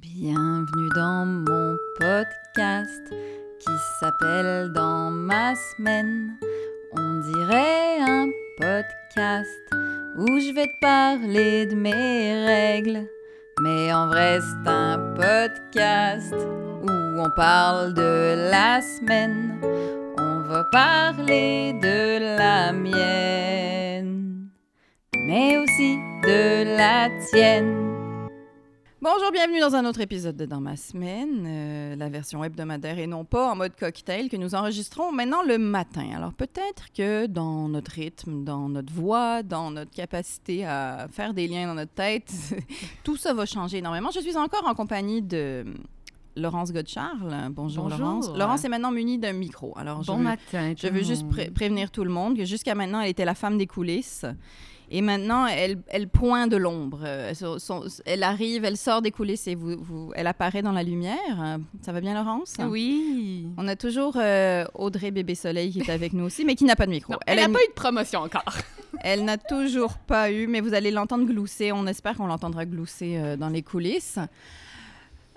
Bienvenue dans mon podcast qui s'appelle Dans ma semaine. On dirait un podcast où je vais te parler de mes règles. Mais en vrai, c'est un podcast où on parle de la semaine. On va parler de la mienne, mais aussi de la tienne. Bonjour, bienvenue dans un autre épisode de Dans ma semaine, euh, la version hebdomadaire et non pas en mode cocktail que nous enregistrons maintenant le matin. Alors peut-être que dans notre rythme, dans notre voix, dans notre capacité à faire des liens dans notre tête, tout ça va changer énormément. Je suis encore en compagnie de Laurence Godcharles. Bonjour, Bonjour. Laurence. Laurence est maintenant munie d'un micro. Alors je Bon veux- matin. je veux juste pré- prévenir tout le monde que jusqu'à maintenant, elle était la femme des coulisses. Et maintenant, elle, elle pointe de l'ombre. Euh, elle arrive, elle sort des coulisses et vous, vous- elle apparaît dans la lumière. Euh, Ça va bien, Laurence? Oui. On a toujours euh, Audrey Bébé Soleil qui est avec nous aussi, mais qui n'a pas de micro. Non, elle n'a une- pas eu de promotion encore. elle n'a toujours pas eu, mais vous allez l'entendre glousser. On espère qu'on l'entendra glousser euh, dans les coulisses.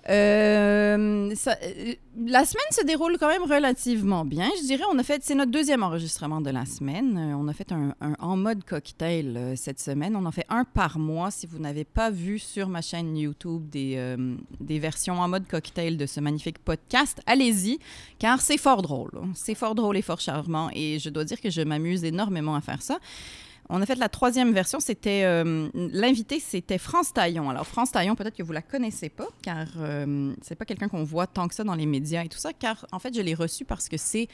Euh, euh, la semaine se déroule quand même relativement bien. Je dirais, on a fait, c'est notre deuxième enregistrement de la semaine. Euh, on a fait un, un en mode cocktail cette semaine. On en fait un par mois. Si vous n'avez pas vu sur ma chaîne YouTube des, des versions en mode cocktail de ce magnifique podcast, allez-y, car c'est fort drôle. C'est fort drôle et fort charmant. Et je dois dire que je m'amuse énormément à faire ça. On a fait la troisième version, c'était euh, l'invité, c'était France Taillon. Alors France Taillon, peut-être que vous la connaissez pas, car euh, c'est pas quelqu'un qu'on voit tant que ça dans les médias et tout ça, car en fait je l'ai reçu parce que c'est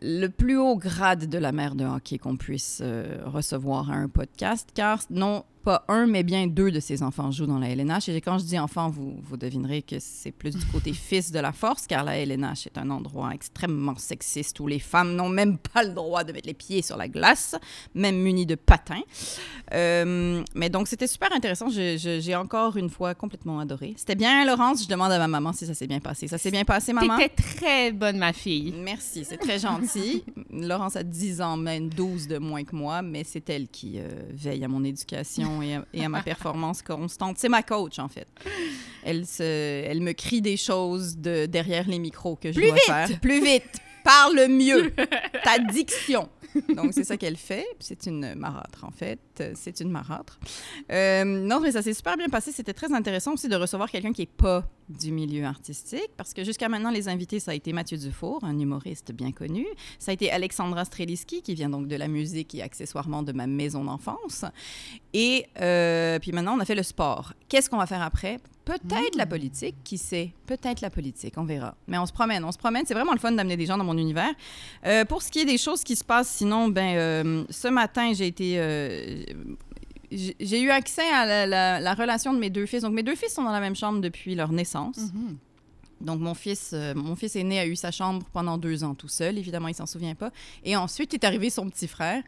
le plus haut grade de la mère de hockey qu'on puisse euh, recevoir à un podcast, car non pas un, mais bien deux de ses enfants jouent dans la LNH. Et quand je dis enfant, vous, vous devinerez que c'est plus du côté fils de la force, car la LNH est un endroit extrêmement sexiste où les femmes n'ont même pas le droit de mettre les pieds sur la glace, même munies de patins. Euh, mais donc, c'était super intéressant. J'ai encore une fois complètement adoré. C'était bien, Laurence? Je demande à ma maman si ça s'est bien passé. Ça s'est bien passé, maman? T'étais très bonne, ma fille. Merci, c'est très gentil. Laurence a 10 ans, même 12 de moins que moi, mais c'est elle qui euh, veille à mon éducation et à, et à ma performance constante. C'est ma coach, en fait. Elle, se, elle me crie des choses de, derrière les micros que je Plus dois vite! faire. Plus vite! Parle mieux! Ta diction! Donc, c'est ça qu'elle fait. C'est une marâtre, en fait. C'est une marâtre. Euh, non, mais ça s'est super bien passé. C'était très intéressant aussi de recevoir quelqu'un qui n'est pas du milieu artistique, parce que jusqu'à maintenant, les invités, ça a été Mathieu Dufour, un humoriste bien connu. Ça a été Alexandra Streliski, qui vient donc de la musique et accessoirement de ma maison d'enfance. Et euh, puis maintenant, on a fait le sport. Qu'est-ce qu'on va faire après? Peut-être la politique, qui sait? Peut-être la politique, on verra. Mais on se promène, on se promène. C'est vraiment le fun d'amener des gens dans mon univers. Euh, pour ce qui est des choses qui se passent, sinon, ben, euh, ce matin, j'ai été. J'ai eu accès à la, la- la relation de mes deux fils. Donc, mes deux fils sont dans la même chambre depuis leur naissance. Mhm. Donc, mon fils, euh, mon fils aîné a eu sa chambre pendant deux ans tout seul. Évidemment, il s'en souvient pas. Et ensuite est arrivé son petit frère.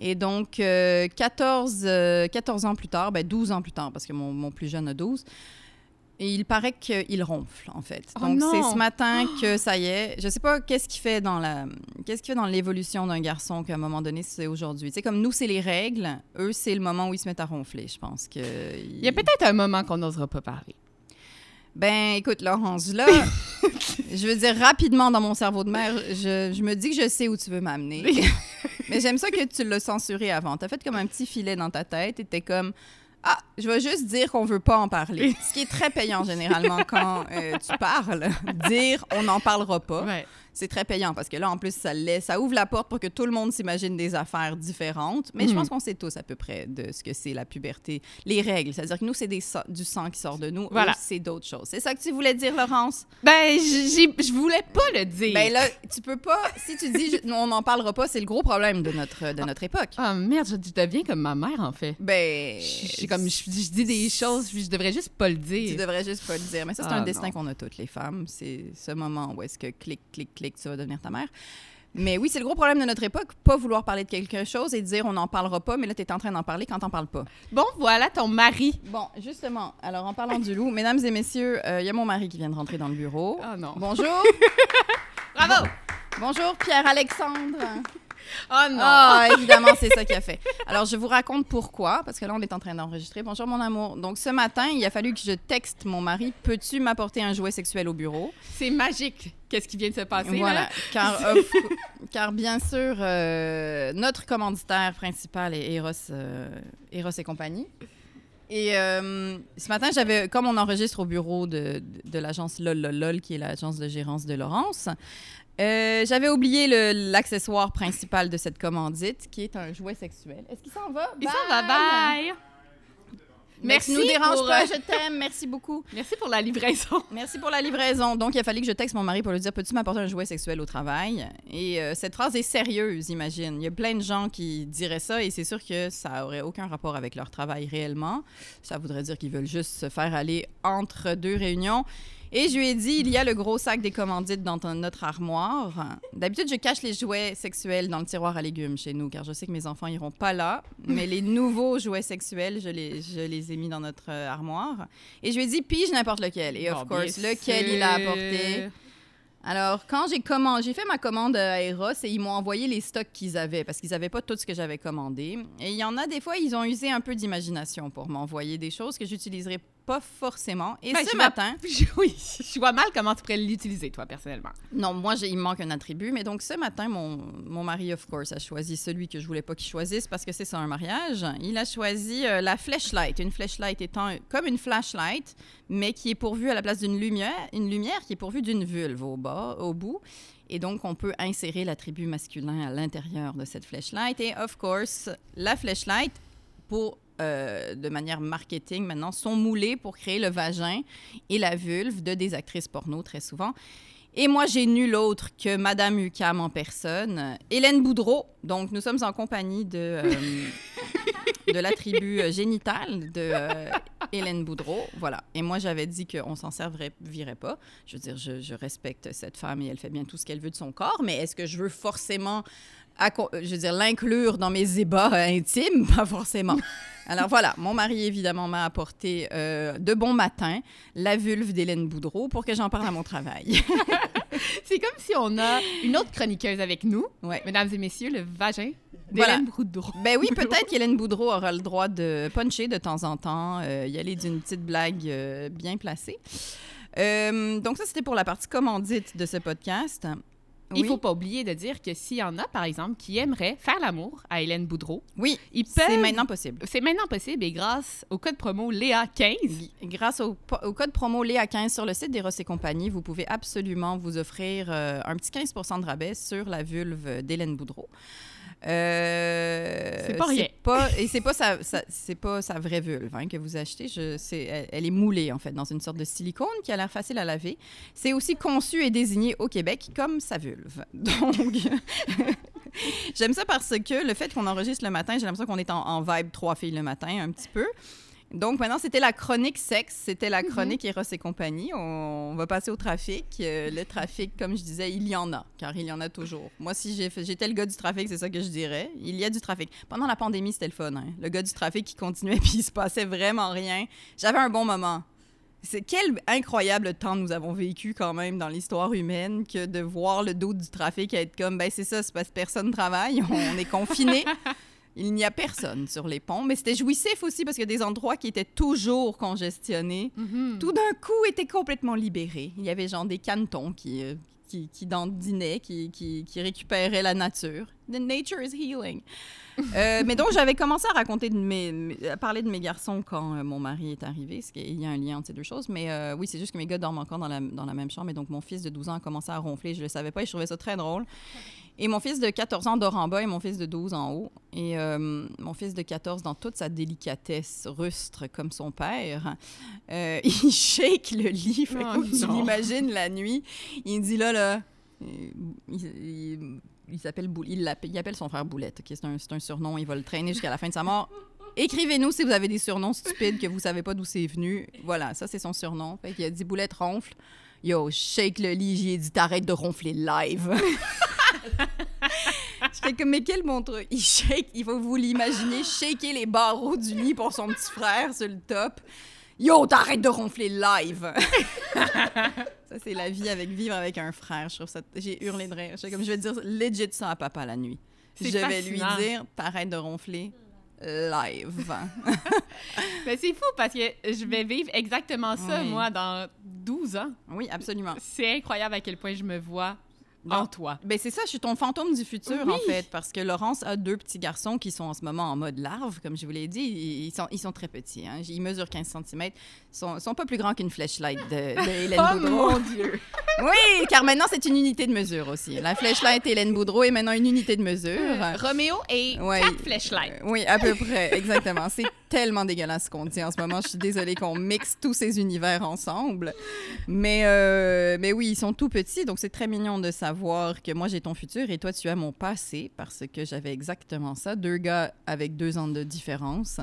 Et donc, euh, 14, euh, 14 ans plus tard, ben 12 ans plus tard, parce que mon, mon plus jeune a 12, et il paraît qu'il ronfle, en fait. Oh donc, c'est ce matin que ça y est. Je sais pas qu'est-ce qu'il fait dans la... Qu'est-ce qu'il fait dans l'évolution d'un garçon qu'à un moment donné, c'est aujourd'hui. Tu sais, comme nous, c'est les règles. Eux, c'est le moment où ils se mettent à ronfler, je pense que... Il y a peut-être un moment qu'on n'osera pas parler. Ben, écoute, Laurence, là, je veux dire, rapidement dans mon cerveau de mère, je, je me dis que je sais où tu veux m'amener. Mais j'aime ça que tu l'as censuré avant. T'as fait comme un petit filet dans ta tête et t'es comme, ah, je vais juste dire qu'on veut pas en parler. Ce qui est très payant généralement quand euh, tu parles. Dire on n'en parlera pas. Ouais. C'est très payant parce que là, en plus, ça, laisse, ça ouvre la porte pour que tout le monde s'imagine des affaires différentes. Mais je Mhm. pense qu'on sait tous à peu près de ce que c'est la puberté. Les règles, c'est-à-dire que nous, c'est du sang qui sort de nous. Voilà. C'est d'autres choses. C'est ça que tu voulais dire, Laurence? Ben, je voulais pas le dire. Ben là, tu peux pas... Si tu dis je- on n'en parlera pas, c'est le gros problème de notre, de notre époque. Ah merde, je, je deviens comme ma mère, en fait. Ben... Je, comme, je, je dis des choses, je devrais juste pas le Tu dire. devrais juste pas le dire. Mais ça, c'est Ah, un destin qu'on a toutes, les femmes. C'est ce moment où est-ce que clic, clic, clic, tu vas devenir ta mère. Mais oui, c'est le gros problème de notre époque, pas vouloir parler de quelque chose et dire on n'en parlera pas, mais là, tu es en train d'en parler quand t'en parles pas. Bon, voilà ton mari. Bon, justement, alors en parlant du loup, mesdames et messieurs, euh, il y a mon mari qui vient de rentrer dans le bureau. Ah non. Bonjour. Bravo! Bonjour, Pierre-Alexandre. Oh non! Ah, évidemment, c'est ça qui a fait. Alors, je vous raconte pourquoi, parce que là, on est en train d'enregistrer. Bonjour, mon amour. Donc, ce matin, il a fallu que je texte mon mari Peux-tu m'apporter un jouet sexuel au bureau? C'est magique. Qu'est-ce qui vient de se passer, Voilà. là? Car, car bien sûr, euh, notre commanditaire principal est Eros, euh, Eros et compagnie. Et euh, ce matin, j'avais, comme on enregistre au bureau de, de, de l'agence LOL, LOL, LOL, qui est l'agence de gérance de Laurence, euh, j'avais oublié l'accessoire principal de cette commandite, qui est un jouet sexuel. Est-ce qu'il s'en va? Il s'en va, bye! Merci, Merci nous dérange pour, pas, euh, je t'aime, merci beaucoup. Merci pour la livraison. Merci pour la livraison. Donc, il a fallu que je texte mon mari pour lui dire Peux-tu m'apporter un jouet sexuel au travail Et euh, cette phrase est sérieuse, imagine. Il y a plein de gens qui diraient ça et c'est sûr que ça aurait aucun rapport avec leur travail réellement. Ça voudrait dire qu'ils veulent juste se faire aller entre deux réunions. Et je lui ai dit, il y a le gros sac des commandites dans ton- notre armoire. D'habitude, je cache les jouets sexuels dans le tiroir à légumes chez nous, car je sais que mes enfants iront pas là. Mais les nouveaux jouets sexuels, je les, je les ai mis dans notre euh, armoire. Et je lui ai dit, pige n'importe lequel. Et of Bon, course, lequel il a apporté. Alors, quand j'ai commandé, j'ai fait ma commande à Eros et ils m'ont envoyé les stocks qu'ils avaient parce qu'ils n'avaient pas tout ce que j'avais commandé. Et il y en a des fois, ils ont usé un peu d'imagination pour m'envoyer des choses que j'utiliserai pas forcément. Et Ben, ce vois- matin, Je- Oui, je vois mal comment tu pourrais l'utiliser, toi, personnellement. non, moi, il me manque un attribut. Mais donc, ce matin, mon, mon mari, of course, a choisi celui que je voulais pas qu'il choisisse parce que c'est ça un mariage. Il a choisi euh, la flashlight. Une flashlight étant comme une flashlight, mais qui est pourvue à la place d'une lumière, une lumière qui est pourvue d'une vulve au bas, au bout. Et donc, on peut insérer l'attribut masculin à l'intérieur de cette flashlight. Et, of course, la flashlight, pour, euh, de manière marketing maintenant, sont moulées pour créer le vagin et la vulve de des actrices porno, très souvent. Et moi, j'ai nul autre que Madame Ucam en personne, Hélène Boudreau. Donc, nous sommes en compagnie de, euh, de la tribu génitale de euh, Hélène Boudreau. Voilà. Et moi, j'avais dit qu'on s'en servirait pas. Je veux dire, je respecte cette femme et elle fait bien tout ce qu'elle veut de son corps, mais est-ce que je veux forcément, acco- je veux dire, l'inclure dans mes ébats euh, intimes? Pas forcément. Alors voilà, mon mari évidemment m'a apporté euh, de bon matin la vulve d'Hélène Boudreau pour que j'en parle à mon travail. C'est comme si on a une autre chroniqueuse avec nous, ouais. mesdames et messieurs, le vagin Voilà. d'Hélène Boudreau. Ben oui, peut-être qu'Hélène Boudreau aura le droit de puncher de temps en temps, euh, y aller d'une petite blague euh, bien placée. Euh, donc ça, c'était pour la partie commandite de ce podcast. Il Oui. faut pas oublier de dire que s'il y en a, par exemple, qui aimeraient faire l'amour à Hélène Boudreau, Oui, ils c'est peuvent... maintenant possible. C'est maintenant possible et grâce au code promo Léa15, Grâce au code promo Léa15 sur le site d'Eros et compagnie, vous pouvez absolument vous offrir euh, un petit 15 de rabais sur la vulve d'Hélène Boudreau. Euh, C'est pas rien. pas- et c'est pas sa, sa- c'est pas sa vraie vulve hein, que vous achetez. Je, c'est, elle, elle est moulée en fait dans une sorte de silicone qui a l'air facile à laver. C'est aussi conçu et désigné au Québec comme sa vulve. Donc, j'aime ça parce que le fait qu'on enregistre le matin, j'ai l'impression qu'on est en, en vibe trois filles le matin un petit peu. Donc maintenant, c'était la chronique sexe, c'était la chronique Eros et compagnie. On, on va passer au trafic. Euh, le trafic, comme je disais, il y en a, car il y en a toujours. Moi, si j'étais le gars du trafic, c'est ça que je dirais. Il y a du trafic. Pendant la pandémie, c'était le fun. hein. Le gars du trafic qui continuait, puis il se passait vraiment rien. J'avais un bon moment. C'est quel incroyable temps nous avons vécu quand même dans l'histoire humaine que de voir le dos du trafic être comme, ben c'est ça, c'est parce que personne travaille, on est confiné. Il n'y a personne sur les ponts, mais c'était jouissif aussi parce a des endroits qui étaient toujours congestionnés. Mhm. Tout d'un coup, étaient complètement libérés. Il y avait genre des cantons qui, euh, qui, qui dandinaient, qui, qui, qui récupéraient la nature. The nature is healing. Euh, mais donc, j'avais commencé à raconter, de mes, à parler de mes garçons quand euh, mon mari est arrivé, parce qu'il y a un lien entre ces deux choses. Mais euh, oui, c'est juste que mes gars dorment encore dans la, dans la même chambre. Et donc, mon fils de 12 ans a commencé à ronfler. Je le savais pas et je trouvais ça très drôle. Et mon fils de 14 ans dort en bas et mon fils de 12 en haut. Et euh, mon fils de 14, dans toute sa délicatesse rustre comme son père, euh, il shake le lit. Fait Oh tu l'imagines la nuit? Il dit là, là. Il, il- il s'appelle il, appelle son frère Boulette. ok? C'est un, surnom. Il va le traîner jusqu'à la fin de sa mort. Écrivez-nous si vous avez des surnoms stupides que vous savez pas d'où c'est venu. Voilà, ça c'est son surnom. Fait qu'il a dit Boulette ronfle. Yo, shake le lit. J'ai dit t'arrêtes de ronfler live. Je fais comme, mais quel bon truc. Il shake, il faut vous l'imaginer, shaker les barreaux du lit pour son petit frère sur le top. Yo, t'arrêtes de ronfler live! ça, c'est la vie avec vivre avec un frère. Je trouve ça. J'ai hurlé de rire. J'étais comme, je vais dire legit ça à papa la nuit. Je vais lui dire t'arrêtes de ronfler live. Mais c'est fou parce que je vais vivre exactement ça, Oui. moi, dans 12 ans. oui, absolument. C'est incroyable à quel point je me vois. En toi. Ben c'est ça, je suis ton fantôme du futur Oui. en fait, parce que Laurence a deux petits garçons qui sont en ce moment en mode larve, comme je vous l'ai dit. Ils sont, ils sont très petits, hein. ils mesurent 15 cm. Ils sont, sont pas plus grands qu'une flashlight de, de Hélène Oh Boudreau. mon Dieu! Oui, car maintenant c'est une unité de mesure aussi. La flashlight Hélène Boudreau est maintenant une unité de mesure. Roméo et Ouais. quatre flashlights. Euh, Oui, à peu près, exactement. C'est tellement dégueulasse ce qu'on dit en ce moment. Je suis désolée qu'on mixe tous ces univers ensemble. Mais, euh, mais oui, ils sont tout petits, donc c'est très mignon de savoir que moi j'ai ton futur et toi tu as mon passé parce que j'avais exactement ça. Deux gars avec deux ans de différence.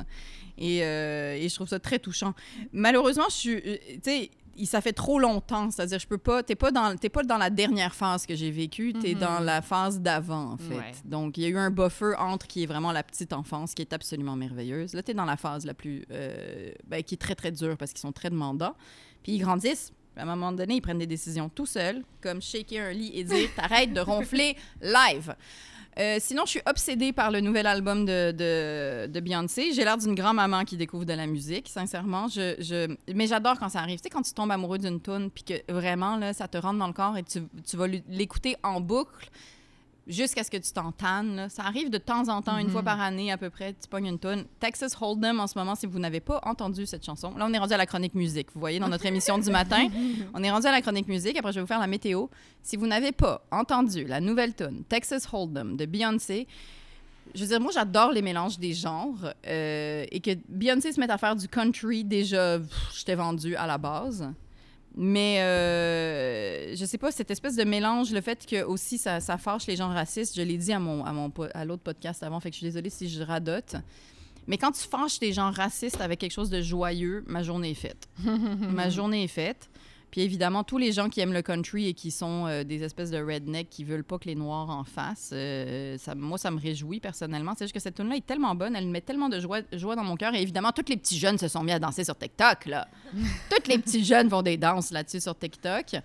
Et, euh, et je trouve ça très touchant. Malheureusement, je suis. euh, Tu sais, ça fait trop longtemps. C'est-à-dire, je peux pas. T'es pas dans, t'es pas dans la dernière phase que j'ai vécue. T'es Mhm. dans la phase d'avant, en fait. Ouais. Donc, il y a eu un buffer entre qui est vraiment la petite enfance, qui est absolument merveilleuse. Là, t'es dans la phase la plus. euh, ben, qui est très, très dure parce qu'ils sont très demandants. Puis ils grandissent. À un moment donné, ils prennent des décisions tout seuls, comme shaker un lit et dire T'arrêtes de ronfler live. Euh, sinon, je suis obsédée par le nouvel album de, Beyoncé. J'ai l'air d'une grand-maman qui découvre de la musique, sincèrement. Je... Mais j'adore quand ça arrive. Tu sais, quand tu tombes amoureux d'une tune puis que vraiment, là, ça te rentre dans le corps et tu, tu vas l'écouter en boucle jusqu'à ce que tu t'entannes. Ça arrive de temps en temps, une Mhm. fois par année à peu près, tu pognes une tune. Texas Hold'em en ce moment, si vous n'avez pas entendu cette chanson. Là, on est rendu à la chronique musique. Vous voyez, dans notre émission du matin, on est rendu à la chronique musique. Après, je vais vous faire la météo. Si vous n'avez pas entendu la nouvelle tune Texas Hold'em de Beyoncé, je veux dire, moi, j'adore les mélanges des genres euh, et que Beyoncé se mette à faire du country, déjà, j'étais vendue à la base. Mais euh, je sais pas, cette espèce de mélange, le fait que aussi ça, ça fâche les gens racistes, je l'ai dit à, mon, à, mon, à l'autre podcast avant, fait que je suis désolée si je radote. Mais quand tu fâches des gens racistes avec quelque chose de joyeux, ma journée est faite. ma journée est faite. Puis évidemment, tous les gens qui aiment le country et qui sont euh, des espèces de rednecks qui veulent pas que les Noirs en fassent, euh, ça, moi, ça me réjouit personnellement. C'est juste que cette tune là est tellement bonne, elle met tellement de joie, joie dans mon cœur. Et évidemment, tous les petits jeunes se sont mis à danser sur TikTok, là. tous les petits jeunes font des danses là-dessus sur TikTok.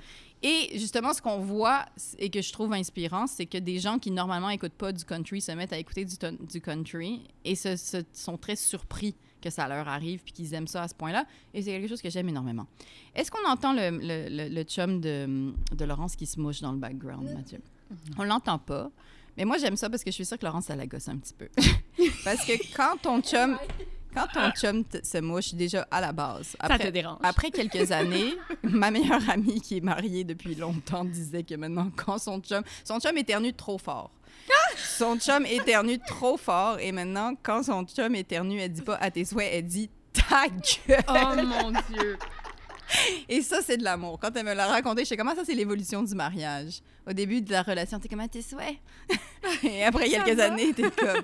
Et justement, ce qu'on voit et que je trouve inspirant, c'est que des gens qui normalement écoutent pas du country se mettent à écouter du, du country et se, se- sont très surpris que ça leur arrive puis qu'ils aiment ça à ce point-là. Et c'est quelque chose que j'aime énormément. Est-ce qu'on entend le, le, le- le chum de, de Laurence qui se mouche dans le background, Mathieu? On l'entend pas. Mais moi, j'aime ça parce que je suis sûre que Laurence, ça la gosse un petit peu. parce que quand ton chum, quand ton chum se mouche déjà à la base, Ça te après, dérange. après quelques années, ma meilleure amie qui est mariée depuis longtemps disait que maintenant, quand son chum... Son chum éternue trop fort. Son chum éternue trop fort et maintenant, quand son chum éternue, elle dit pas à tes souhaits, elle dit ta gueule. Oh mon Dieu! Et ça, c'est de l'amour. Quand elle me l'a raconté, je sais comment ça, c'est l'évolution du mariage. Au début de la relation, t'es comme à tes souhaits. Et après Ça quelques va? années, t'es comme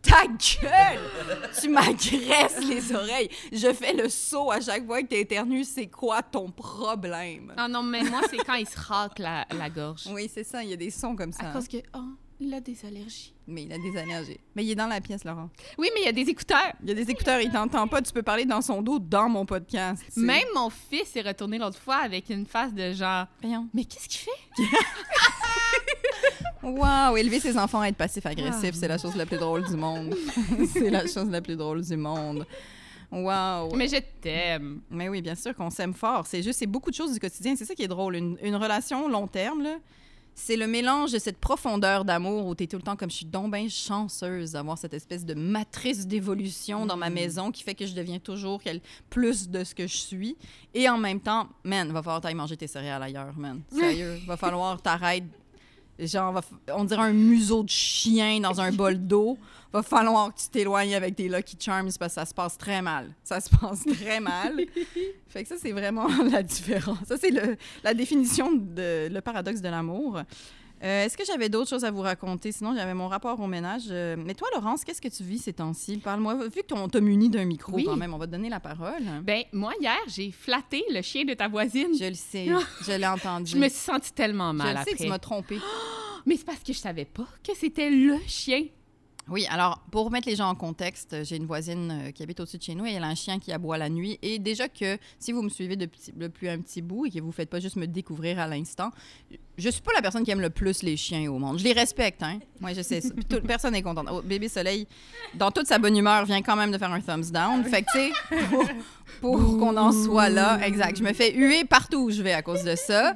ta gueule! Tu m'agresses les oreilles. Je fais le saut à chaque fois que t'es éternu. C'est quoi ton problème? Ah non, mais moi, c'est quand il se racle la, la gorge. Oui, c'est ça. Il y a des sons comme ça. À cause que, oh, il a des allergies. Mais il a des allergies. Mais il est dans la pièce, Laurent. Oui, mais il y a des écouteurs. Il y a des écouteurs, il t'entend pas. Tu peux parler dans son dos dans mon podcast. tu sais. Même mon fils est retourné l'autre fois avec une face de genre, Voyons. mais qu'est-ce qu'il fait? Wow, élever ses enfants à être passif-agressif, Ah. c'est la chose la plus drôle du monde. c'est la chose la plus drôle du monde. Wow. Mais je t'aime. Mais oui, bien sûr qu'on s'aime fort. C'est juste, c'est beaucoup de choses du quotidien. C'est ça qui est drôle. Une, une relation long terme, là, c'est le mélange de cette profondeur d'amour où tu es tout le temps comme je suis donc bien chanceuse d'avoir cette espèce de matrice d'évolution dans ma Mm. maison qui fait que je deviens toujours quel- plus de ce que je suis. Et en même temps, man, va falloir t'aller manger tes céréales ailleurs, man. Sérieux. va falloir t'arrêter. Genre, on dirait un museau de chien dans un bol d'eau. Va falloir que tu t'éloignes avec tes Lucky Charms parce que ça se passe très mal. Ça se passe très mal. Fait que ça, c'est vraiment la différence. Ça, c'est le- la définition de le paradoxe de l'amour. Euh, Est-ce que j'avais d'autres choses à vous raconter? Sinon, j'avais mon rapport au ménage. Euh, mais toi, Laurence, qu'est-ce que tu vis ces temps-ci? Parle-moi. Vu qu'on t'a muni d'un micro Oui. quand même, on va te donner la parole. Ben, moi, hier, j'ai flatté le chien de ta voisine. Je le sais. je l'ai entendu. Je me suis sentie tellement Je mal le sais, après. tu m'as trompé. Mais c'est parce que je savais pas que c'était le chien. Oui, alors pour mettre les gens en contexte, j'ai une voisine euh, qui habite au-dessus de chez nous et elle a un chien qui aboie la nuit. Et déjà que si vous me suivez depuis, depuis un petit bout et que vous ne faites pas juste me découvrir à l'instant, je suis pas la personne qui aime le plus les chiens au monde. Je les respecte, hein. Moi, je sais ça. Toute- personne n'est contente. Oh, bébé Soleil, dans toute sa bonne humeur, vient quand même de faire un thumbs down. Fait que, tu sais, pour, pour qu'on en soit là, exact. Je me fais huer partout où je vais à cause de ça.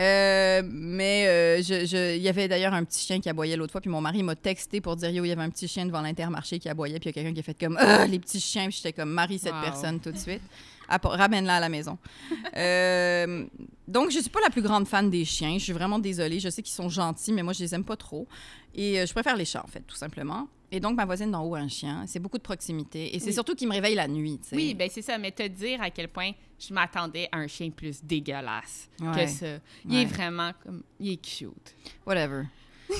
Euh, mais euh, je- je- il y avait d'ailleurs un petit chien qui aboyait l'autre fois, puis mon mari m'a texté pour dire yo, il y avait un petit chien devant l'intermarché qui aboyait, puis il y a quelqu'un qui a fait comme Ah, les petits chiens, puis j'étais comme Marie cette Wow. personne tout de suite, ramène-la à la maison. Euh, donc je suis pas la plus grande fan des chiens, je suis vraiment désolée, je sais qu'ils sont gentils, mais moi je les aime pas trop, et euh, je préfère les chats en fait, tout simplement. Et donc ma voisine d'en haut a un chien, c'est beaucoup de proximité, et c'est Oui. surtout qu'il me réveille la nuit. Oui, ben c'est ça, mais te dire à quel point je m'attendais à un chien plus dégueulasse Ouais. que ça. Il Ouais. est vraiment comme. Il est cute. Whatever.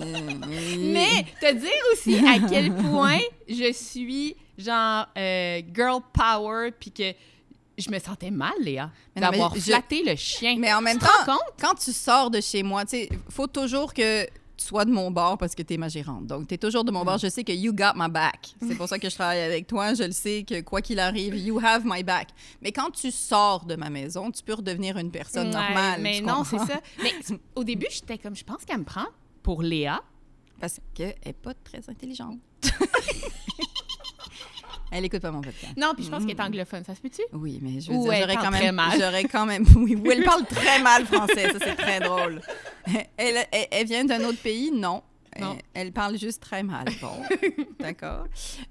Mais te dire aussi à quel point je suis genre euh, girl power puis que je me sentais mal, Léa, d'avoir je- flatté le chien. Mais en même tu temps, compte? quand tu sors de chez moi, tu sais, faut toujours que sois de mon bord parce que tu es ma gérante. Donc, tu es toujours de mon Mm. bord. Je sais que you got my back. C'est pour ça que je travaille avec toi. Je le sais que quoi qu'il arrive, you have my back. Mais quand tu sors de ma maison, tu peux redevenir une personne Ouais, normale. Mais non, c'est ça. Mais au début, j'étais comme, je pense qu'elle me prend pour Léa. Parce qu'elle n'est pas très intelligente. Elle écoute pas mon podcast. Non, puis je pense Mm. qu'elle est anglophone, ça se peut-tu? Oui, mais je veux dire, j'aurais quand très même. mal. J'aurais quand même. Oui, ou elle parle très mal français, ça c'est très drôle. Elle, elle, elle vient d'un autre pays, non. Non. Elle, elle parle juste très mal. Bon, d'accord.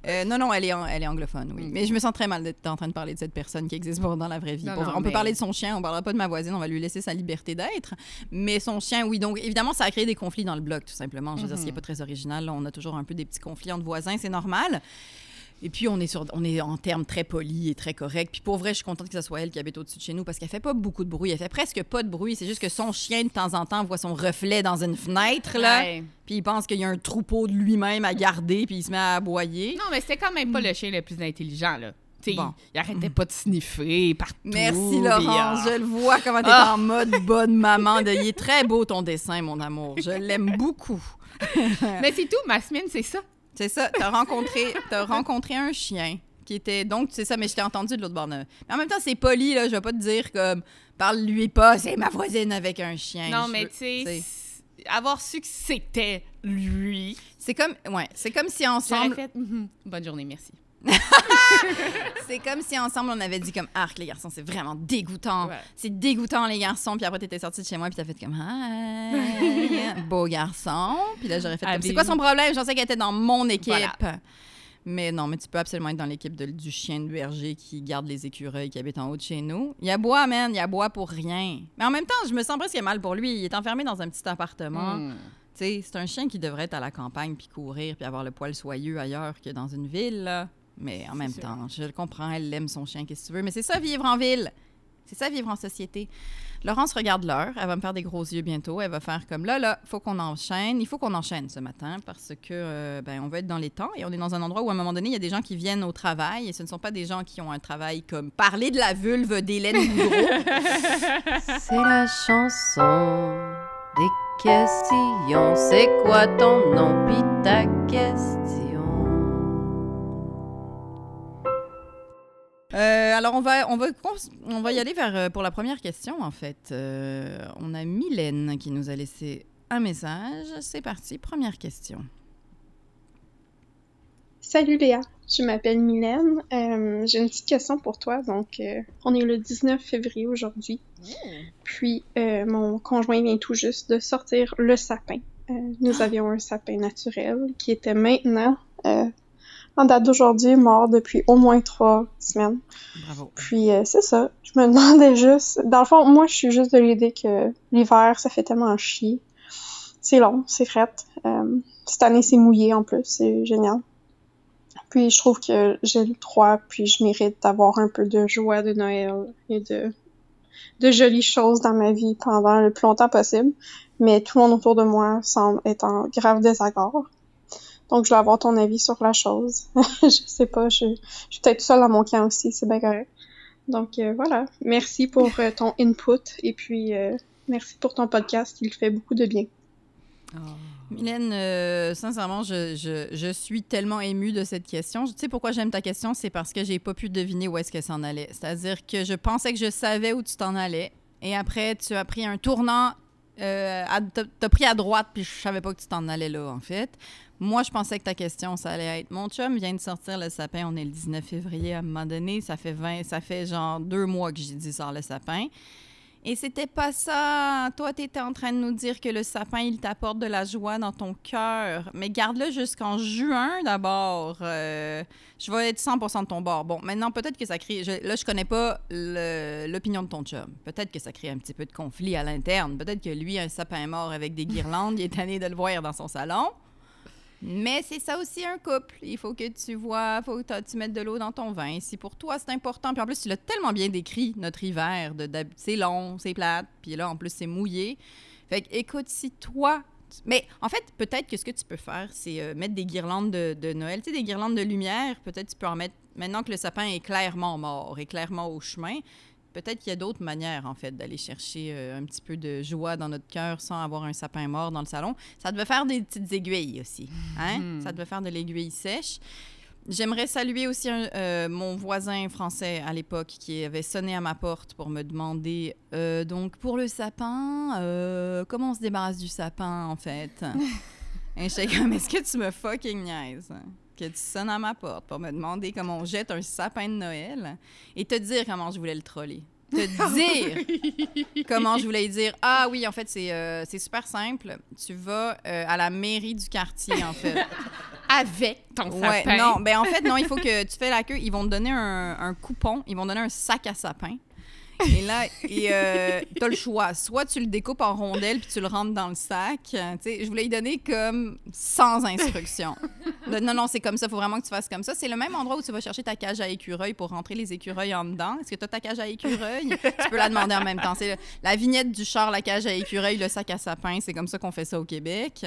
Euh, non, non, elle est, elle est anglophone, oui. Mm. Mais je me sens très mal d'être en train de parler de cette personne qui existe dans la vraie vie. Non, non, on peut parler de son chien, on parlera pas de ma voisine, on va lui laisser sa liberté d'être. Mais son chien, oui. Donc, évidemment, ça a créé des conflits dans le bloc, tout simplement. Je veux dire, ce qui n'est pas très original. on a toujours un peu des petits conflits entre voisins, c'est normal. Et puis, on est, sur, on est en termes très polis et très corrects. Puis, pour vrai, je suis contente que ce soit elle qui habite au-dessus de chez nous parce qu'elle fait pas beaucoup de bruit. Elle fait presque pas de bruit. C'est juste que son chien, de temps en temps, voit son reflet dans une fenêtre, là. Ouais. Puis, il pense qu'il y a un troupeau de lui-même à garder, puis il se met à aboyer. Non, mais c'était quand même pas le chien le plus intelligent, là. Bon. il, arrêtait pas de sniffer partout. Merci, Laurence. ah. Je le vois comment tu es Ah. en mode bonne maman. De... Il est très beau, ton dessin, mon amour. Je l'aime beaucoup. Mais c'est tout, ma semaine, c'est ça. C'est ça, t'as rencontré, t'as rencontré un chien qui était donc c'est ça mais je t'ai entendu de l'autre bord. de- Mais en même temps c'est poli là, je vais pas te dire comme parle-lui pas, c'est ma voisine avec un chien. non, Je mais tu sais, avoir su que c'était lui, c'est comme ouais, c'est comme si ensemble fait Mhm. bonne journée, merci. c'est comme si ensemble on avait dit comme arc les garçons, c'est vraiment dégoûtant. Ouais. C'est dégoûtant les garçons puis après t'étais sorti de chez moi puis t'as fait comme hi, beau garçon. Puis là j'aurais fait comme c'est quoi son problème? Je pensais qu'elle était dans mon équipe. Voilà. Mais non, mais tu peux absolument être dans l'équipe de- du chien de berger qui garde les écureuils qui habite en haut de chez nous. Il a bois, man, il a bois pour rien. Mais en même temps, je me sens presque mal pour lui. Il est enfermé dans un petit appartement. Hmm. Tu sais, c'est un chien qui devrait être à la campagne puis courir puis avoir le poil soyeux ailleurs que dans une ville, là. Mais en même sûr. temps, je le comprends, elle aime son chien, qu'est-ce que tu veux. Mais c'est ça, vivre en ville. C'est ça, vivre en société. Laurence regarde l'heure. Elle va me faire des gros yeux bientôt. Elle va faire comme là, là, faut qu'on enchaîne. Il faut qu'on enchaîne ce matin parce que, euh, ben, on veut être dans les temps et on est dans un endroit où, à un moment donné, il y a des gens qui viennent au travail et ce ne sont pas des gens qui ont un travail comme parler de la vulve d'Hélène. C'est la chanson des questions. C'est quoi ton nom? Pis ta question? Euh, alors, on va, on, va, on va y aller vers, euh, pour la première question, en fait. Euh, on a Mylène qui nous a laissé un message. C'est parti, première question. Salut Léa, je m'appelle Mylène. Euh, J'ai une petite question pour toi. Donc, euh, on est le 19 février aujourd'hui. Puis, euh, mon conjoint vient tout juste de sortir le sapin. Euh, nous avions un sapin naturel qui était maintenant, euh, en date d'aujourd'hui, mort depuis au moins trois semaines. Bravo. Puis, euh, c'est ça. Je me demandais juste... Dans le fond, moi, je suis juste de l'idée que l'hiver, ça fait tellement chier. C'est long, c'est fret. Euh, cette année, c'est mouillé en plus. C'est génial. Puis je trouve que j'ai le droit, puis je mérite d'avoir un peu de joie de Noël et de, de jolies choses dans ma vie pendant le plus longtemps possible. Mais tout le monde autour de moi semble être en grave désaccord. Donc je veux avoir ton avis sur la chose. je sais pas, je, je suis peut-être seule dans mon camp aussi, c'est bien correct. Donc euh, voilà, merci pour euh, ton input et puis euh, merci pour ton podcast, il fait beaucoup de bien. Mylène, euh, sincèrement, je, je- suis tellement émue de cette question. Tu sais pourquoi j'aime ta question? C'est parce que j'ai pas pu deviner où est-ce qu'elle s'en allait. C'est-à-dire que je pensais que je savais où tu t'en allais. Et après, tu as pris un tournant. Euh, t'as pris à droite, puis je savais pas que tu t'en allais là, en fait. Moi, je pensais que ta question, ça allait être Mon chum vient de sortir le sapin. On est le 19 février à un moment donné. Ça fait 20, ça fait genre deux mois que j'ai dit sort le sapin. Et c'était pas ça. Toi, tu étais en train de nous dire que le sapin, il t'apporte de la joie dans ton cœur. Mais garde-le jusqu'en juin d'abord. Euh, je vais être 100 de ton bord. Bon, maintenant, peut-être que ça crée. je- là, je connais pas l'opinion de ton chum. Peut-être que ça crée un petit peu de conflit à l'interne. Peut-être que lui, un sapin mort avec des guirlandes, il est tanné de le voir dans son salon. Mais c'est ça aussi un couple. Il faut que tu vois, faut que tu mettes de l'eau dans ton vin. Si pour toi c'est important, puis en plus tu l'as tellement bien décrit notre hiver, de, d'hab- c'est long, c'est plate, puis là en plus c'est mouillé. Fait que écoute, si toi, mais en fait peut-être que ce que tu peux faire, c'est euh, mettre des guirlandes de, de Noël, tu sais des guirlandes de lumière. Peut-être tu peux en mettre maintenant que le sapin est clairement mort et clairement au chemin. Peut-être qu'il y a d'autres manières, en fait, d'aller chercher euh, un petit peu de joie dans notre cœur sans avoir un sapin mort dans le salon. Ça devait faire des petites aiguilles aussi. Hein? Mhm. Ça devait faire de l'aiguille sèche. J'aimerais saluer aussi un- euh, mon voisin français à l'époque qui avait sonné à ma porte pour me demander euh, donc pour le sapin, euh, comment on se débarrasse du sapin en fait? Et j'étais comme est-ce que tu me fucking niaises? Que tu sonnes à ma porte pour me demander comment on jette un sapin de Noël et te dire comment je voulais le troller. Te dire comment je voulais dire ah oui en fait c'est euh, super simple tu vas euh, à la mairie du quartier en fait Avec ton Ouais, sapin. non, ben en fait, non, il faut que tu fais la queue. Ils vont te donner un, un coupon, ils vont donner un sac à sapin. Et là, et, euh, t'as le choix. Soit tu le découpes en rondelles puis tu le rentres dans le sac. Euh, tu sais, je voulais lui donner comme sans instruction. Non, non, c'est comme ça. Faut vraiment que tu fasses comme ça. C'est le même endroit où tu vas chercher ta cage à écureuil pour rentrer les écureuils en dedans. Est-ce que tu as ta cage à écureuil? tu peux la demander en même temps. C'est la vignette du char, la cage à écureuil, le sac à sapin. C'est comme ça qu'on fait ça au Québec.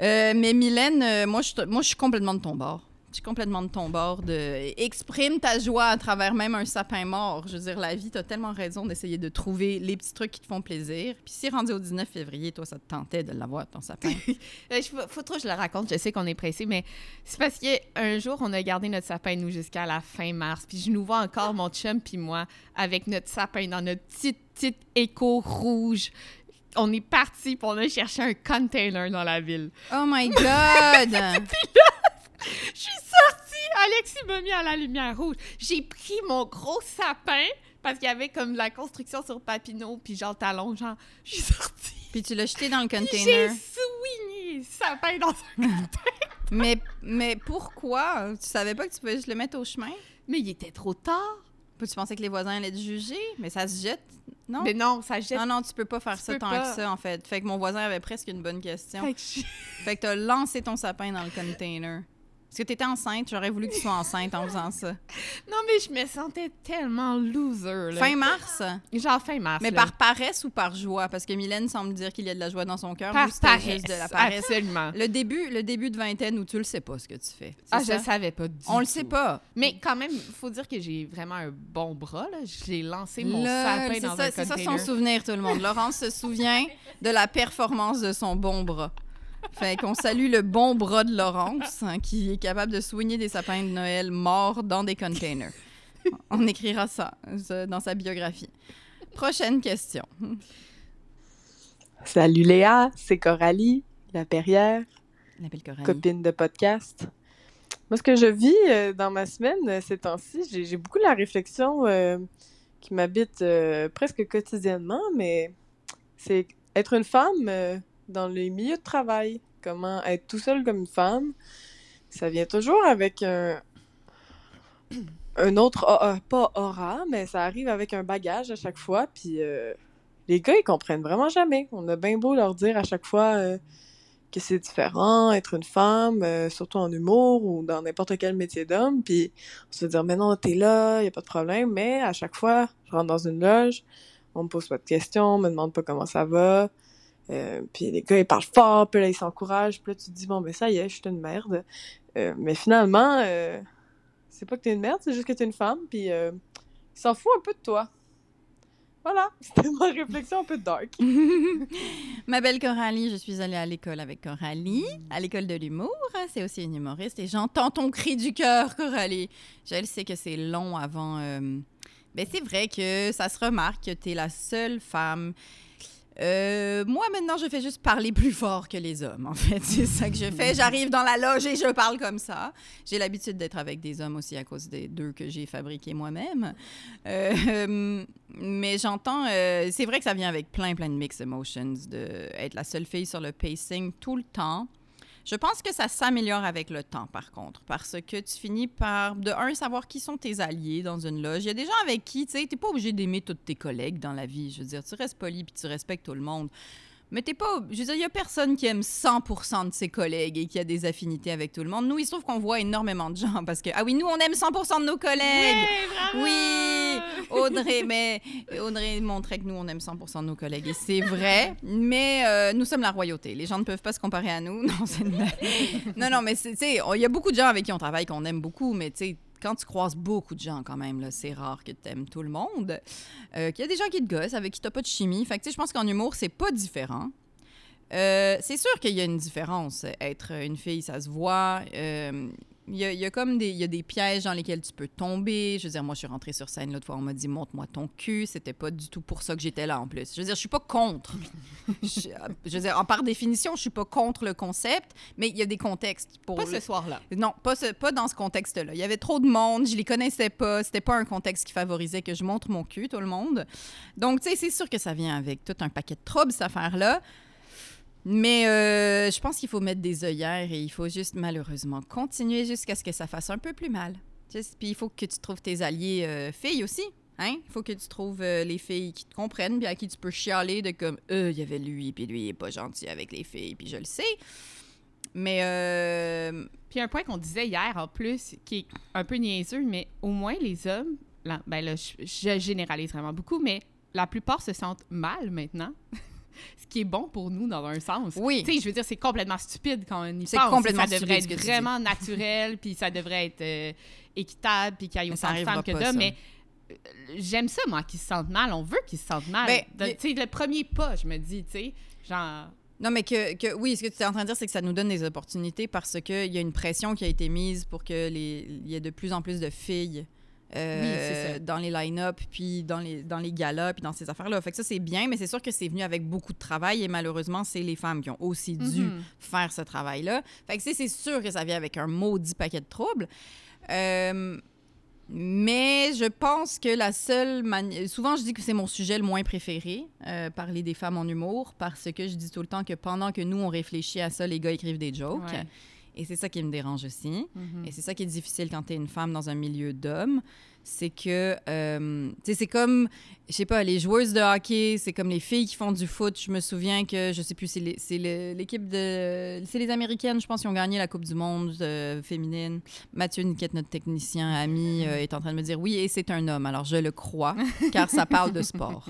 Euh, mais Mylène, euh, moi, je suis complètement de ton bord. Je suis complètement de ton bord. De... Exprime ta joie à travers même un sapin mort. Je veux dire, la vie, tu as tellement raison d'essayer de trouver les petits trucs qui te font plaisir. Puis si rendu au 19 février, toi, ça te tentait de l'avoir, ton sapin. Euh, je- faut trop que je le raconte. Je sais qu'on est pressé, mais c'est parce qu'un jour, on a gardé notre sapin, nous, jusqu'à la fin mars. Puis je nous vois encore, mon chum puis moi, avec notre sapin dans notre petite, petite écho rouge. On est parti, puis on a cherché un container dans la ville. oh my God! Je suis sortie, Alexis m'a mis à la lumière rouge. J'ai pris mon gros sapin, parce qu'il y avait comme de la construction sur Papineau, puis genre talon, genre, je suis sortie. Puis tu l'as jeté dans le Puis J'ai container. swingé le sapin dans un... Mais, mais pourquoi? Tu savais pas que tu pouvais juste le mettre au chemin? Mais il était trop tard. Puis tu pensais que les voisins allaient te juger? Mais ça se jette, non? Mais non, ça jette. Non, non, tu peux pas faire Tu ça tant pas. que ça, en fait. Fait que mon voisin avait presque une bonne question. Fait que je- Fait que t'as lancé ton sapin dans le container. Est-ce que t'étais enceinte? J'aurais voulu que tu sois enceinte en faisant ça. Non, mais je me sentais tellement loser. Là. Fin mars? Genre fin mars. Mais là. par paresse ou par joie? Parce que Mylène semble dire qu'il y a de la joie dans son cœur. Par paresse. juste de la paresse? Absolument. Le début, le début de vingtaine où tu le sais pas ce que tu fais. Ah, ça? je savais pas du On le tout. sait pas. Mais quand même, il faut dire que j'ai vraiment un bon bras. là. J'ai lancé mon Lol, sapin c'est dans ça, un c'est ça container. son souvenir, tout le monde. Laurence se souvient de la performance de son bon bras. Fait qu'on salue le bon bras de Laurence, hein, qui est capable de soigner des sapins de Noël morts dans des containers. On écrira ça dans sa biographie. Prochaine question. Salut Léa, c'est Coralie, la Perrière, Coralie. copine de podcast. Moi, ce que je vis euh, dans ma semaine euh, ces temps-ci, j'ai beaucoup la réflexion euh, qui m'habite presque quotidiennement, mais c'est être une femme dans les milieux de travail. Comment être tout seul comme une femme, ça vient toujours avec un, autre, a- pas aura, mais ça arrive avec un bagage à chaque fois, puis euh, les gars, ils comprennent vraiment jamais. On a bien beau leur dire à chaque fois euh, que c'est différent, être une femme, euh, surtout en humour ou dans n'importe quel métier d'homme, puis on se dire, mais non, t'es là, y a pas de problème, mais à chaque fois, je rentre dans une loge, on me pose pas de questions, on me demande pas comment ça va, euh, puis les gars, ils parlent fort, puis là, ils s'encouragent, puis là, tu te dis, bon, ben ça y est, je suis une merde. Euh, mais finalement, euh, c'est pas que t'es une merde, c'est juste que t'es une femme, puis ils s'en foutent un peu de toi. Voilà, c'était ma réflexion un peu dark. Ma belle Coralie, je suis allée à l'école avec Coralie, à l'école de l'humour. C'est aussi une humoriste et j'entends ton cri du cœur, Coralie. Je sais que c'est long avant. Ben, c'est vrai que ça se remarque que tu la seule femme. Euh, moi, maintenant, je fais juste parler plus fort que les hommes, en fait. C'est ça que je fais. J'arrive dans la loge et je parle comme ça. J'ai l'habitude d'être avec des hommes aussi à cause des deux que j'ai fabriqués moi-même. Euh, mais j'entends... euh, c'est vrai que ça vient avec plein, plein de mixed emotions, de être la seule fille sur le pacing tout le temps. Je pense que ça s'améliore avec le temps, par contre, parce que tu finis par, de un, savoir qui sont tes alliés dans une loge. Il y a des gens avec qui, tu sais, t'es pas obligé d'aimer tous tes collègues dans la vie. Je veux dire, tu restes poli puis tu respectes tout le monde. Mais t'es pas. Je veux dire, il y a personne qui aime 100% de ses collègues et qui a des affinités avec tout le monde. Nous, il se trouve qu'on voit énormément de gens parce que, ah oui, nous, on aime 100% de nos collègues. Oui, Audrey, mais Audrey montrait que nous, on aime 100% de nos collègues. Et c'est vrai, mais euh, nous sommes la royauté. Les gens ne peuvent pas se comparer à nous. Non, non, non, mais tu sais, il y a beaucoup de gens avec qui on travaille qu'on aime beaucoup, mais tu sais, quand tu croises beaucoup de gens quand même, c'est rare que tu aimes tout le monde. Euh, qu'il y a des gens qui te gossent, avec qui tu pas de chimie. Fait que je pense qu'en humour, c'est pas différent. Euh, c'est sûr qu'il y a une différence. Être une fille, ça se voit. Euh, il y, a, il y a comme des, il y a des pièges dans lesquels tu peux tomber. Je veux dire, moi, je suis rentrée sur scène l'autre fois, on m'a dit montre-moi ton cul. C'était pas du tout pour ça que j'étais là en plus. Je veux dire, je suis pas contre. je, je veux dire, en par définition, je suis pas contre le concept, mais il y a des contextes pour. Pas le- ce soir-là. non, pas, ce- pas dans ce contexte-là. Il y avait trop de monde, je les connaissais pas. C'était pas un contexte qui favorisait que je montre mon cul, tout le monde. Donc, tu sais, c'est sûr que ça vient avec tout un paquet de troubles, cette affaire-là. Mais euh, je pense qu'il faut mettre des œillères et il faut juste, malheureusement, continuer jusqu'à ce que ça fasse un peu plus mal. Puis il faut que tu trouves tes alliés euh, filles aussi. Hein? Il faut que tu trouves euh, les filles qui te comprennent, puis à qui tu peux chialer de comme, euh, il y avait lui, puis lui, il est pas gentil avec les filles, puis je le sais. Mais Puis un point qu'on disait hier en plus, qui est un peu niaiseux, mais au moins les hommes, là, ben là, je généralise vraiment beaucoup, mais la plupart se sentent mal maintenant. Ce qui est bon pour nous dans un sens. Oui. Tu sais, je veux dire, c'est complètement stupide quand on y C'est pense. complètement Ça devrait être vraiment naturel, puis ça devrait être euh, équitable, puis qu'il y ait autant de femmes que d'hommes. Mais euh, j'aime ça, moi, qu'ils se sentent mal. On veut qu'ils se sentent mal. Ben, Tu sais, le premier pas, je me dis, tu sais, genre... Non, mais que, que oui, ce que tu es en train de dire, c'est que ça nous donne des opportunités parce qu'il y a une pression qui a été mise pour que les il y ait de plus en plus de filles euh, Oui, dans les line-up, puis dans les, dans les galas, puis dans ces affaires-là. Fait que ça, c'est bien, mais c'est sûr que c'est venu avec beaucoup de travail et malheureusement, c'est les femmes qui ont aussi dû Mhm. faire ce travail-là. Fait que c'est c'est sûr que ça vient avec un maudit paquet de troubles. Euh, mais je pense que la seule manière... Souvent, je dis que c'est mon sujet le moins préféré, euh, parler des femmes en humour, parce que je dis tout le temps que pendant que nous, on réfléchit à ça, les gars écrivent des jokes. Ouais. Et c'est ça qui me dérange aussi. Mhm. Et c'est ça qui est difficile quand tu es une femme dans un milieu d'hommes. C'est que, euh, tu sais, c'est comme, je sais pas, les joueuses de hockey, c'est comme les filles qui font du foot. Je me souviens que, je sais plus, c'est l'équipe de. C'est les Américaines, je pense, qui ont gagné la Coupe du Monde euh, féminine. Mathieu Niquette, notre technicien ami, euh, est en train de me dire oui, et c'est un homme. Alors je le crois, car ça parle de sport.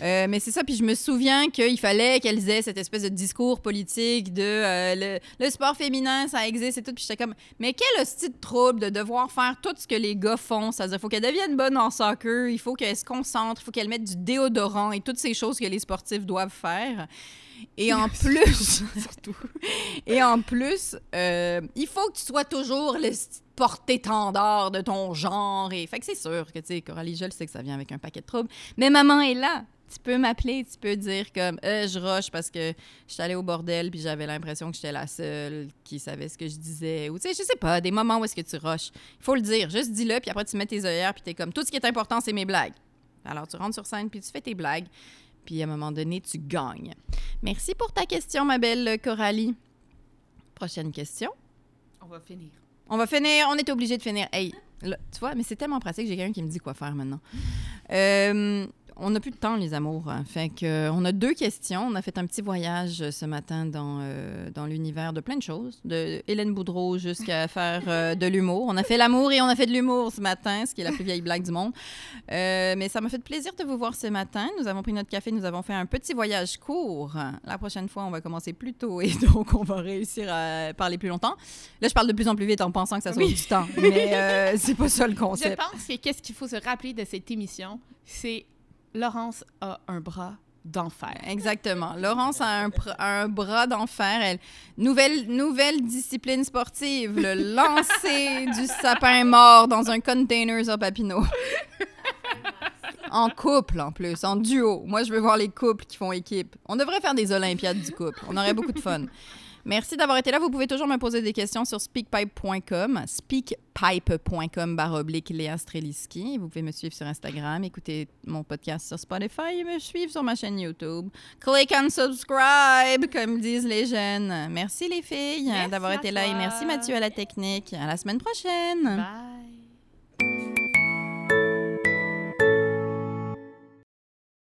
Mais c'est ça, puis je me souviens qu'il fallait qu'elles aient cette espèce de discours politique de le, le sport féminin, ça existe et tout. Puis j'étais comme, mais quel hostie de trouble de devoir faire tout ce que les gars font. C'est-à-dire, il faut qu'elles deviennent bonnes en soccer, il faut qu'elles se concentrent, il faut qu'elles mettent du déodorant et toutes ces choses que les sportifs doivent faire. Et en plus, surtout, et en plus, euh, il faut que tu sois toujours le porte-étendard de ton genre. Et fait que c'est sûr que, tu sais, Coralie, je le sais que ça vient avec un paquet de troubles. Mais maman est là. Tu peux m'appeler, tu peux dire comme Euh, je rush parce que je suis allée au bordel puis j'avais l'impression que j'étais la seule qui savait ce que je disais. Ou tu sais, je sais pas, des moments où est-ce que tu rushes. Il faut le dire, juste dis-le puis après tu mets tes œillères puis t'es comme tout ce qui est important c'est mes blagues. Alors tu rentres sur scène puis tu fais tes blagues puis à un moment donné tu gagnes. Merci pour ta question ma belle Coralie. Prochaine question. On va finir. On va finir, on est obligé de finir. Hey, là, tu vois, mais c'est tellement pratique, j'ai quelqu'un qui me dit quoi faire maintenant. Euh, on n'a plus de temps, les amours. hein. Fait que, euh, on a deux questions. On a fait un petit voyage euh, ce matin dans, euh, dans l'univers de plein de choses, de Hélène Boudreau jusqu'à faire euh, de l'humour. On a fait l'amour et on a fait de l'humour ce matin, ce qui est la plus vieille blague du monde. Mais ça m'a fait plaisir de vous voir ce matin. Nous avons pris notre café, nous avons fait un petit voyage court. La prochaine fois, on va commencer plus tôt et donc on va réussir à parler plus longtemps. Là, je parle de plus en plus vite en pensant que ça sauve Oui. du temps, mais c'est pas ça le Je concept. pense que qu'est-ce qu'il faut se rappeler de cette émission, c'est Laurence a un bras d'enfer. Exactement. Laurence a un, bras d'enfer. Elle... Nouvelle, nouvelle discipline sportive, le lancer du sapin mort dans un container à Papineau. en couple, en plus, en duo. Moi, je veux voir les couples qui font équipe. On devrait faire des Olympiades du couple. On aurait beaucoup de fun. Merci d'avoir été là. Vous pouvez toujours me poser des questions sur speakpipe.com, speakpipe.com baroblique Léa Streliski. Vous pouvez me suivre sur Instagram, écouter mon podcast sur Spotify et me suivre sur ma chaîne YouTube. Click and subscribe, comme disent les jeunes. Merci les filles d'avoir été là et merci Mathieu à la technique. À la semaine prochaine. Bye.